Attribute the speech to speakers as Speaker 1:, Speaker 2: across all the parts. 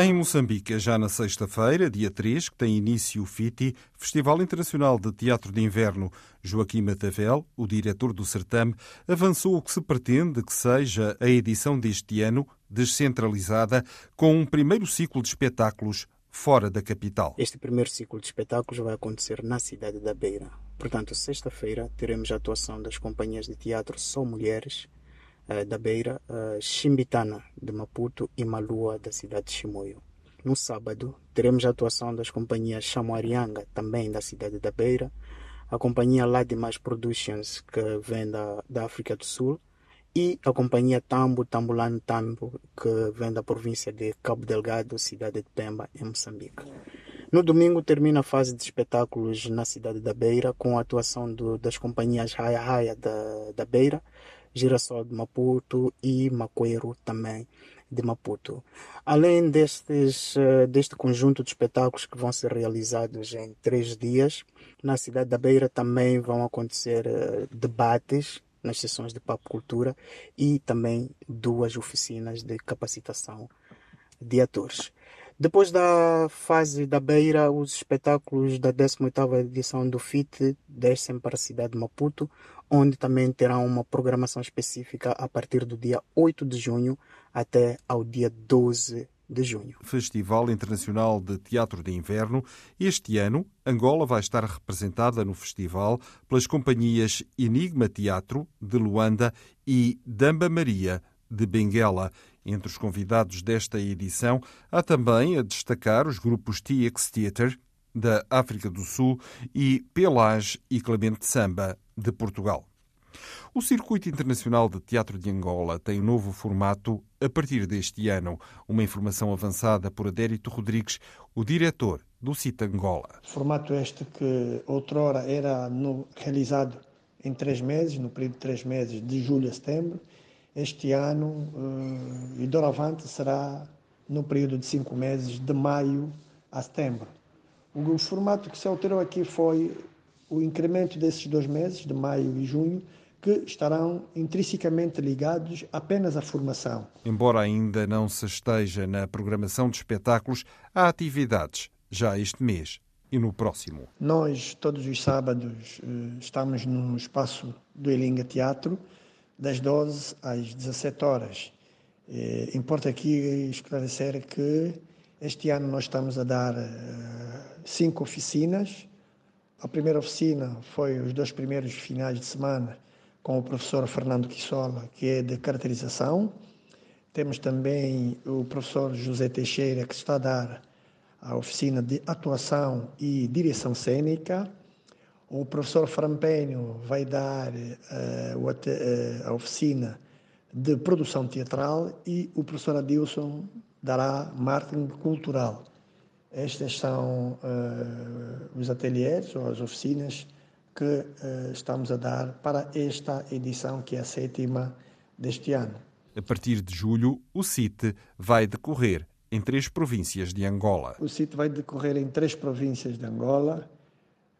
Speaker 1: Máscara.
Speaker 2: Moçambique, já na sexta-feira, dia 3, que tem início o FITI, Festival Internacional de Teatro de Inverno. Joaquim Matavel, o diretor do certame, avançou o que se pretende que seja a edição deste ano, descentralizada, com um primeiro ciclo de espetáculos fora da capital.
Speaker 3: Este primeiro ciclo de espetáculos vai acontecer na cidade da Beira. Portanto, sexta-feira teremos a atuação das companhias de teatro Só Mulheres, eh, da Beira, Chimbitana de Maputo e Malua da cidade de Chimoio. No sábado, teremos a atuação das companhias Chamoarianga, também da cidade da Beira, a companhia Ladimas Productions, que vem da, da África do Sul, e a companhia Tambo Tambulano Tambo, que vem da província de Cabo Delgado, cidade de Pemba, em Moçambique. No domingo termina a fase de espetáculos na cidade da Beira, com a atuação do, das companhias Raia Raia da, da Beira, Girassol de Maputo e Macoeiro também de Maputo. Além destes, eh, deste conjunto de espetáculos que vão ser realizados em três dias, na cidade da Beira também vão acontecer eh, debates nas sessões de Papo Cultura e também duas oficinas de capacitação de atores. Depois da fase da Beira, os espetáculos da 18ª edição do FIT descem para a cidade de Maputo, onde também terão uma programação específica a partir do dia 8 de junho até ao dia 12 de junho.
Speaker 2: Festival Internacional de Teatro de Inverno. Este ano, Angola vai estar representada no festival pelas companhias Enigma Teatro, de Luanda, e Damba Maria, de Benguela. Entre os convidados desta edição, há também a destacar os grupos TX Theatre, da África do Sul, e Pelage e Clemente Samba, de Portugal. O Circuito Internacional de Teatro de Angola tem um novo formato a partir deste ano. Uma informação avançada por Adérito Rodrigues, o diretor do CIT Angola.
Speaker 4: Formato este que outrora era no, realizado em três meses, no período de três meses, de julho a setembro. Este ano, uh, e doravante, será no período de cinco meses, de maio a setembro. O formato que se alterou aqui foi o incremento desses dois meses, de maio e junho, que estarão intrinsecamente ligados apenas à formação.
Speaker 2: Embora ainda não se esteja na programação de espetáculos, há atividades já este mês e no próximo.
Speaker 4: Nós, todos os sábados, eh, estamos no espaço do Elinga Teatro, das 12 às 17 horas. Eh, importa aqui esclarecer que este ano nós estamos a dar eh, cinco oficinas. A primeira oficina foi os dois primeiros finais de semana com o professor Fernando Quissola, que é de caracterização. Temos também o professor José Teixeira, que está a dar a oficina de atuação e direção cênica. O professor Frampenho vai dar uh, a oficina de produção teatral e o professor Adilson dará marketing cultural. Estes são uh, os ateliês ou as oficinas que uh, estamos a dar para esta edição, que é a sétima deste ano.
Speaker 2: A partir de julho, o CIT vai decorrer em três províncias de Angola.
Speaker 4: O CIT vai decorrer em três províncias de Angola,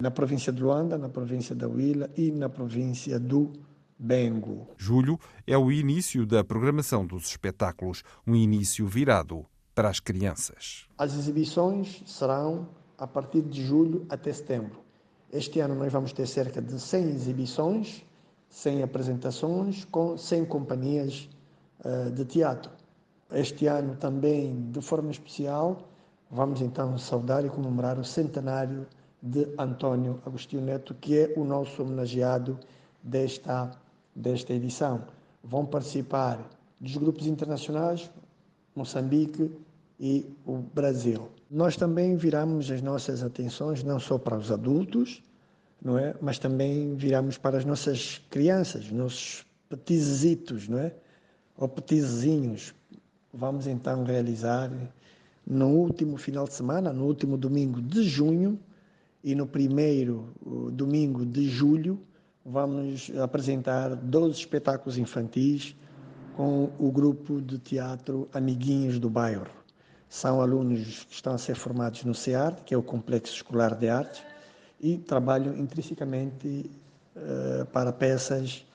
Speaker 4: na província de Luanda, na província da Huila e na província do Bengo.
Speaker 2: Julho é o início da programação dos espetáculos, um início virado para as crianças.
Speaker 4: As exibições serão a partir de julho até setembro. Este ano nós vamos ter cerca de 100 exibições, 100 apresentações com 100 companhias uh, de teatro. Este ano também, de forma especial, vamos então saudar e comemorar o centenário de António Agostinho Neto, que é o nosso homenageado desta, desta edição. Vão participar dos grupos internacionais, Moçambique e o Brasil. Nós também viramos as nossas atenções não só para os adultos, não é? Mas também viramos para as nossas crianças, nossos petizitos, não é? Ou petizinhos. Vamos então realizar no último final de semana, no último domingo de junho e no primeiro domingo de julho, vamos apresentar 12 espetáculos infantis com o grupo de teatro Amiguinhos do Bairro. São alunos que estão a ser formados no CEART, que é o Complexo Escolar de Artes, e trabalham intrinsecamente uh, para peças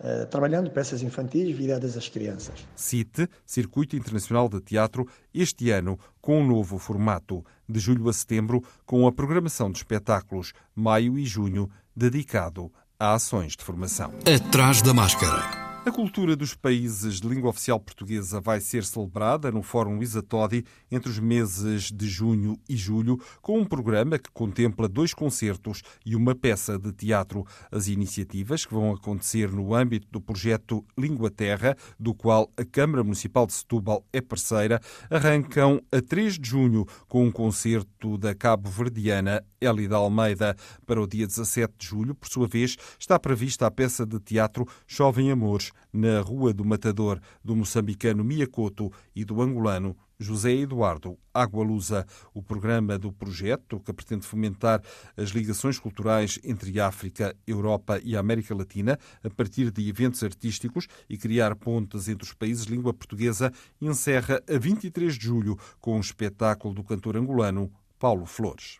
Speaker 4: Uh, trabalhando peças infantis viradas às crianças.
Speaker 2: CITE, Circuito Internacional de Teatro, este ano com um novo formato, de julho a setembro, com a programação de espetáculos, maio e junho, dedicado a ações de formação.
Speaker 1: Atrás da máscara.
Speaker 2: A cultura dos países de língua oficial portuguesa vai ser celebrada no Fórum Luísa Todi entre os meses de junho e julho, com um programa que contempla dois concertos e uma peça de teatro. As iniciativas, que vão acontecer no âmbito do projeto Língua Terra, do qual a Câmara Municipal de Setúbal é parceira, arrancam a 3 de junho com um concerto da cabo-verdiana Elida Almeida. Para o dia 17 de julho, por sua vez, está prevista a peça de teatro Chovem Amores, na Rua do Matador, do moçambicano Miyakoto e do angolano José Eduardo Agualusa. O programa do projeto, que pretende fomentar as ligações culturais entre África, Europa e América Latina, a partir de eventos artísticos e criar pontes entre os países de língua portuguesa, encerra a 23 de julho com um espetáculo do cantor angolano Paulo Flores.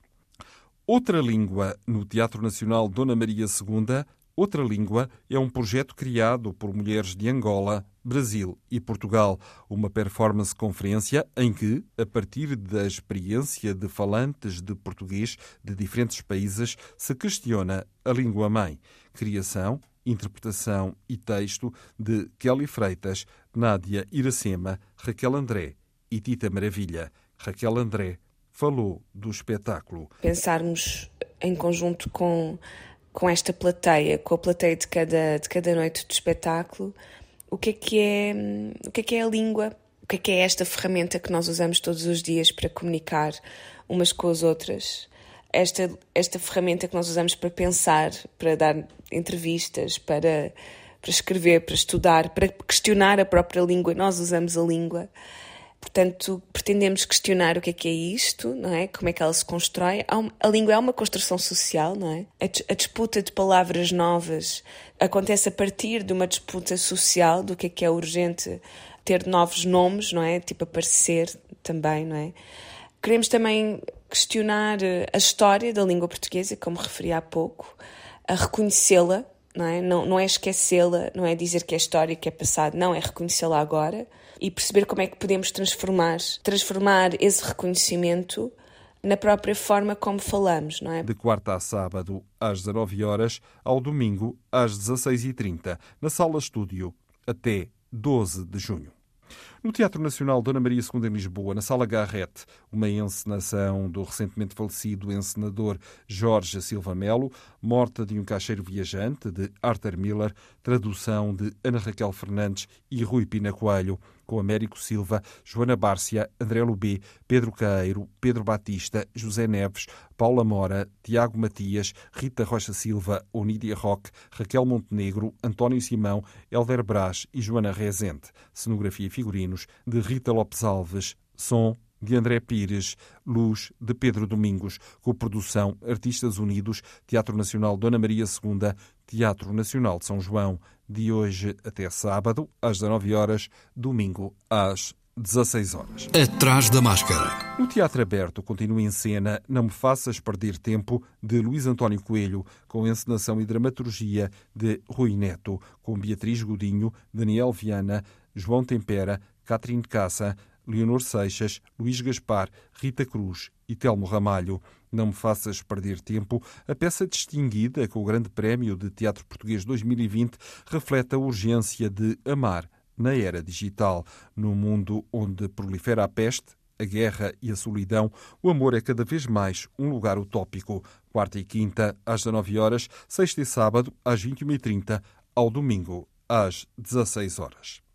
Speaker 2: Outra língua no Teatro Nacional Dona Maria II Outra Língua é um projeto criado por mulheres de Angola, Brasil e Portugal, uma performance conferência em que, a partir da experiência de falantes de português de diferentes países, se questiona a língua mãe. Criação, interpretação e texto de Kelly Freitas, Nádia Iracema, Raquel André e Tita Maravilha. Raquel André falou do espetáculo.
Speaker 5: Pensarmos em conjunto com com esta plateia, com a plateia de cada, de cada noite de espetáculo, o que é que é, o que é que é a língua, o que é que é esta ferramenta que nós usamos todos os dias para comunicar umas com as outras, esta, esta ferramenta que nós usamos para pensar, para dar entrevistas, para, para escrever, para estudar, para questionar a própria língua, nós usamos a língua. Portanto, pretendemos questionar o que é que é isto, não é? Como é que ela se constrói. A língua é uma construção social, não é? A disputa de palavras novas acontece a partir de uma disputa social do que é que é urgente ter novos nomes, não é? Tipo aparecer também, não é? Queremos também questionar eh, a história da língua portuguesa, como referi há pouco, a reconhecê-la, não é? Não, não é esquecê-la, não é dizer que é história, que é passado, não, é reconhecê-la agora e perceber como é que podemos transformar, transformar esse reconhecimento na própria forma como falamos, não é?
Speaker 2: De quarta a sábado, às 19 horas, ao domingo, às 16h30, na sala estúdio, até 12 de junho. No Teatro Nacional Dona Maria II em Lisboa, na Sala Garrett, uma encenação do recentemente falecido encenador Jorge Silva Melo, Morta de um Caixeiro Viajante, de Arthur Miller, tradução de Ana Raquel Fernandes e Rui Pina Coelho com Américo Silva, Joana Bárcia, André Lubê, Pedro Caeiro, Pedro Batista, José Neves, Paula Mora, Tiago Matias, Rita Rocha Silva, Onídia Roque, Raquel Montenegro, António Simão, Helder Brás e Joana Rezende. Cenografia e de Rita Lopes Alves. Som de André Pires, Luz de Pedro Domingos, co-produção Artistas Unidos, Teatro Nacional Dona Maria II, Teatro Nacional de São João, de hoje até sábado, às 19 horas, domingo às 16 horas.
Speaker 1: Atrás da máscara.
Speaker 2: No Teatro Aberto continua em cena Não Me Faças Perder Tempo, de Luís António Coelho, com encenação e dramaturgia de Rui Neto, com Beatriz Godinho, Daniel Viana, João Tempera, Catherine Caça, Leonor Seixas, Luís Gaspar, Rita Cruz e Telmo Ramalho. Não me faças perder tempo, a peça distinguida com o Grande Prémio de Teatro Português 2020 reflete a urgência de amar na era digital. No mundo onde prolifera a peste, a guerra e a solidão, o amor é cada vez mais um lugar utópico. Quarta e quinta, às 19 horas, sexta e sábado, às 21h30, ao domingo, às 16 horas.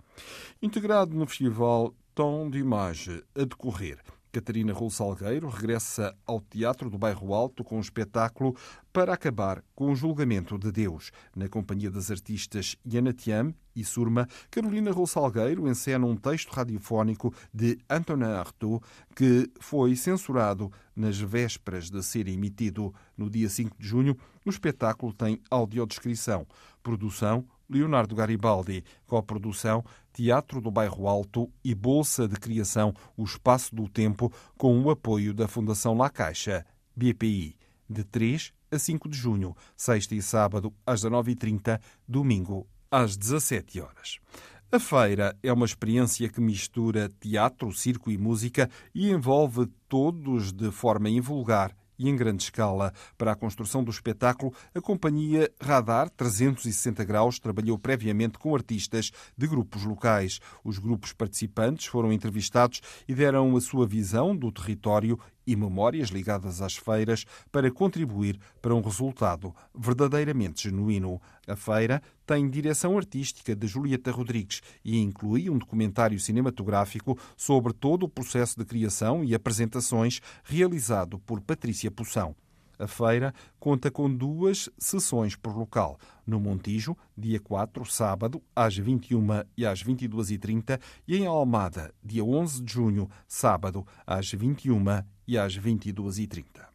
Speaker 2: Integrado no festival Tom de Imagem a decorrer. Catarina Rolo Salgueiro regressa ao Teatro do Bairro Alto com o espetáculo para acabar com o julgamento de Deus. Na companhia das artistas Yana Tiam e Surma, Carolina Rou Salgueiro encena um texto radiofónico de Antonin Artaud que foi censurado nas vésperas de ser emitido. No dia 5 de junho, o espetáculo tem audiodescrição. Produção Leonardo Garibaldi, coprodução Teatro do Bairro Alto e Bolsa de Criação O Espaço do Tempo, com o apoio da Fundação La Caixa, BPI, de 3 a 5 de junho, sexta e sábado às 19h30, domingo às 17 horas. A feira é uma experiência que mistura teatro, circo e música e envolve todos de forma invulgar e em grande escala. Para a construção do espetáculo, a companhia Radar 360 Graus trabalhou previamente com artistas de grupos locais. Os grupos participantes foram entrevistados e deram a sua visão do território e memórias ligadas às feiras para contribuir para um resultado verdadeiramente genuíno. A feira tem direção artística de Julieta Rodrigues e inclui um documentário cinematográfico sobre todo o processo de criação e apresentações realizado por Patrícia Poção. A feira conta com duas sessões por local. No Montijo, dia 4, sábado, às 21 e às 22h30, e em Almada, dia 11 de junho, sábado, às 21 e às 22h30.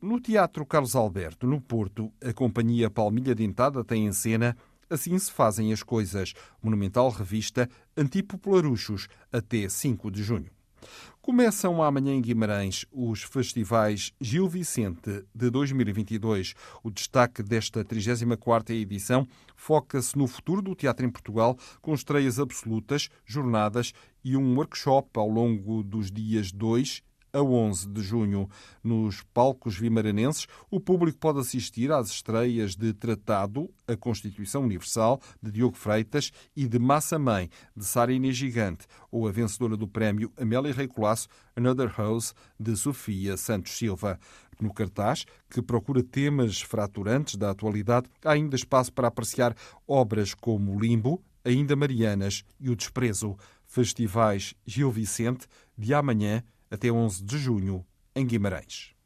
Speaker 2: No Teatro Carlos Alberto, no Porto, a Companhia Palmilha Dentada tem em cena Assim se fazem as coisas. Monumental Revista Antipopularuchos, até 5 de junho. Começam amanhã em Guimarães os festivais Gil Vicente de 2022. O destaque desta 34ª edição foca-se no futuro do teatro em Portugal, com estreias absolutas, jornadas e um workshop ao longo dos dias 2 a 11 de junho. Nos palcos vimaranenses, o público pode assistir às estreias de Tratado, a Constituição Universal, de Diogo Freitas, e de Massa Mãe, de Sara Inês Gigante, ou a vencedora do prémio Amélia Rei Colasso, Another House, de Sofia Santos Silva. No cartaz, que procura temas fraturantes da atualidade, há ainda espaço para apreciar obras como Limbo, Ainda Marianas e O Desprezo. Festivais Gil Vicente, de amanhã até 11 de junho, em Guimarães.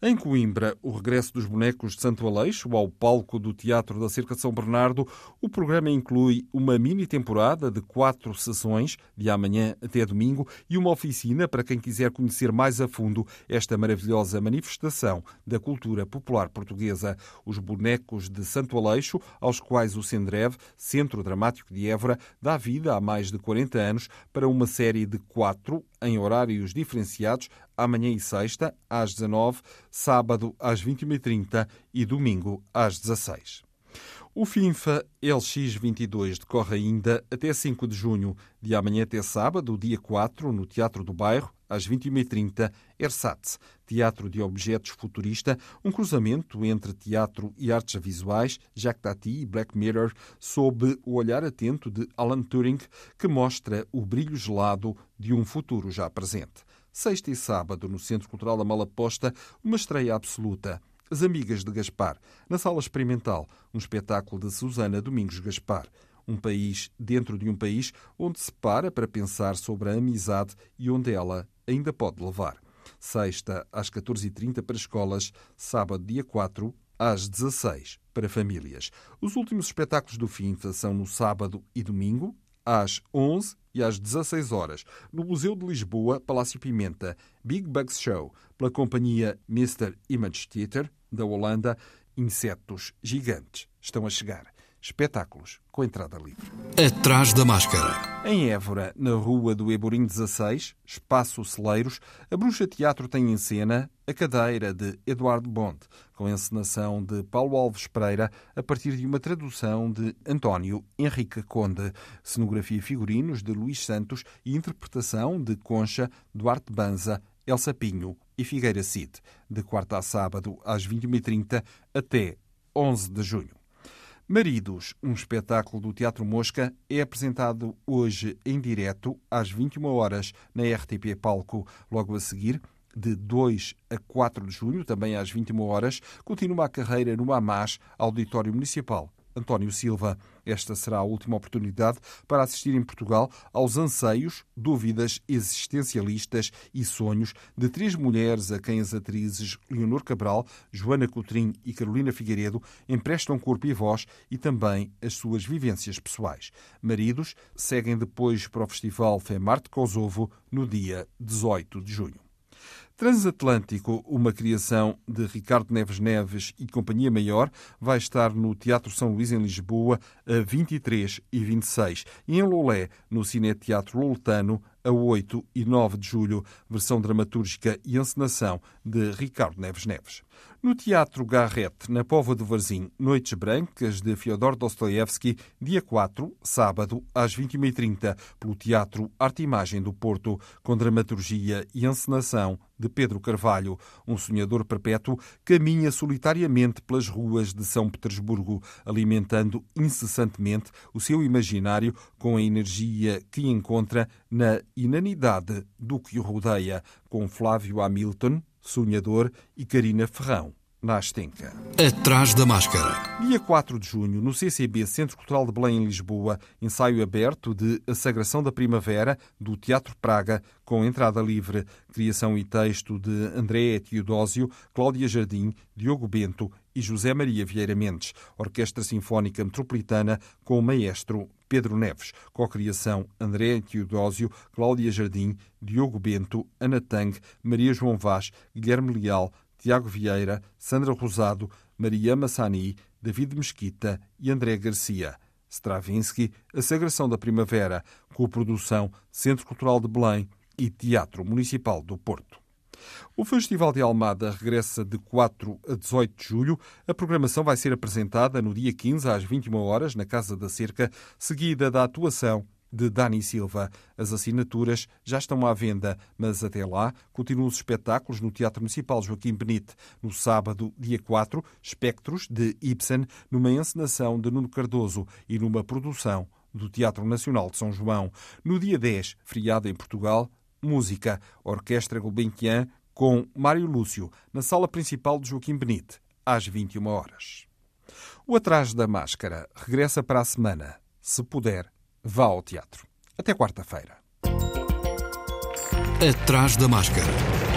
Speaker 2: Em Coimbra, o regresso dos bonecos de Santo Aleixo ao palco do Teatro da Cerca de São Bernardo, o programa inclui uma mini temporada de quatro sessões, de amanhã até domingo, e uma oficina para quem quiser conhecer mais a fundo esta maravilhosa manifestação da cultura popular portuguesa. Os bonecos de Santo Aleixo, aos quais o Sendrev, Centro Dramático de Évora, dá vida há mais de 40 anos para uma série de quatro em horários diferenciados, amanhã e sexta, às 19 sábado às 21h30 e domingo às 16 o FINFA LX22 decorre ainda até 5 de junho, de amanhã até sábado, dia 4, no Teatro do Bairro, às 21h30, Ersatz, Teatro de Objetos Futurista, um cruzamento entre teatro e artes visuais, Jacques Tati e Black Mirror, sob o olhar atento de Alan Turing, que mostra o brilho gelado de um futuro já presente. Sexta e sábado, no Centro Cultural da Malaposta, uma estreia absoluta. As Amigas de Gaspar, na Sala Experimental, um espetáculo de Susana Domingos Gaspar. Um país dentro de um país onde se para para pensar sobre a amizade e onde ela ainda pode levar. Sexta, às 14h30 para escolas, sábado, dia 4, às 16 para famílias. Os últimos espetáculos do FINFA são no sábado e domingo, às 11 e às 16 horas, no Museu de Lisboa, Palácio Pimenta, Big Bugs Show, pela companhia Mr. Image Theater, da Holanda, insetos gigantes estão a chegar. Espetáculos com entrada livre.
Speaker 1: Atrás da máscara.
Speaker 2: Em Évora, na rua do Eborim 16, Espaço Celeiros, a Bruxa Teatro tem em cena A Cadeira de Eduardo Bond, com encenação de Paulo Alves Pereira, a partir de uma tradução de António Henrique Conde, cenografia e figurinos de Luís Santos e interpretação de Concha Duarte Banza, Elsa Pinho e Figueira Cid, de quarta a sábado às 21h30 até 11 de junho. Maridos, um espetáculo do Teatro Mosca, é apresentado hoje em direto às 21 horas na RTP Palco. Logo a seguir, de 2 a 4 de junho, também às 21 horas, continua a carreira no AMAS, Auditório Municipal, António Silva. Esta será a última oportunidade para assistir em Portugal aos anseios, dúvidas existencialistas e sonhos de três mulheres a quem as atrizes Leonor Cabral, Joana Coutrinho e Carolina Figueiredo emprestam corpo e voz e também as suas vivências pessoais. Maridos seguem depois para o Festival Femarte Kosovo no dia 18 de junho. Transatlântico, uma criação de Ricardo Neves Neves e Companhia Maior, vai estar no Teatro São Luís, em Lisboa, a 23 e 26, e em Lolé, no Cine Teatro Loletano, a 8 e 9 de julho, versão dramatúrgica e encenação de Ricardo Neves Neves. No Teatro Garrett, na Pova do Varzim, Noites Brancas, de Fyodor Dostoevsky, dia 4, sábado, às 21h30, pelo Teatro Arte Imagem do Porto, com dramaturgia e encenação de Pedro Carvalho. Um sonhador perpétuo caminha solitariamente pelas ruas de São Petersburgo, alimentando incessantemente o seu imaginário com a energia que encontra na inanidade do que o rodeia, com Flávio Hamilton, sonhador, e Karina Ferrão na Astenca.
Speaker 1: Atrás da máscara.
Speaker 2: Dia 4 de junho, no CCB, Centro Cultural de Belém, em Lisboa, ensaio aberto de A Sagração da Primavera, do Teatro Praga, com entrada livre. Criação e texto de André Teodósio, Cláudia Jardim, Diogo Bento e José Maria Vieira Mendes. Orquestra Sinfónica Metropolitana, com o maestro Pedro Neves. Co-criação André Teodósio, Cláudia Jardim, Diogo Bento, Ana Tang, Maria João Vaz, Guilherme Leal, Tiago Vieira, Sandra Rosado, Maria Massani, David Mesquita e André Garcia. Stravinsky, A Sagração da Primavera, co-produção Centro Cultural de Belém e Teatro Municipal do Porto. O Festival de Almada regressa de 4 a 18 de julho. A programação vai ser apresentada no dia 15 às 21 horas na Casa da Cerca, seguida da atuação de Dani Silva. As assinaturas já estão à venda, mas até lá continuam os espetáculos no Teatro Municipal Joaquim Benite. No sábado, dia 4, Espectros, de Ibsen, numa encenação de Nuno Cardoso e numa produção do Teatro Nacional de São João. No dia 10, feriado em Portugal, música, Orquestra Gulbenkian com Mário Lúcio, na sala principal de Joaquim Benite, às 21 horas. O Atrás da Máscara regressa para a semana, se puder vá ao teatro. Até quarta-feira.
Speaker 1: Atrás da máscara.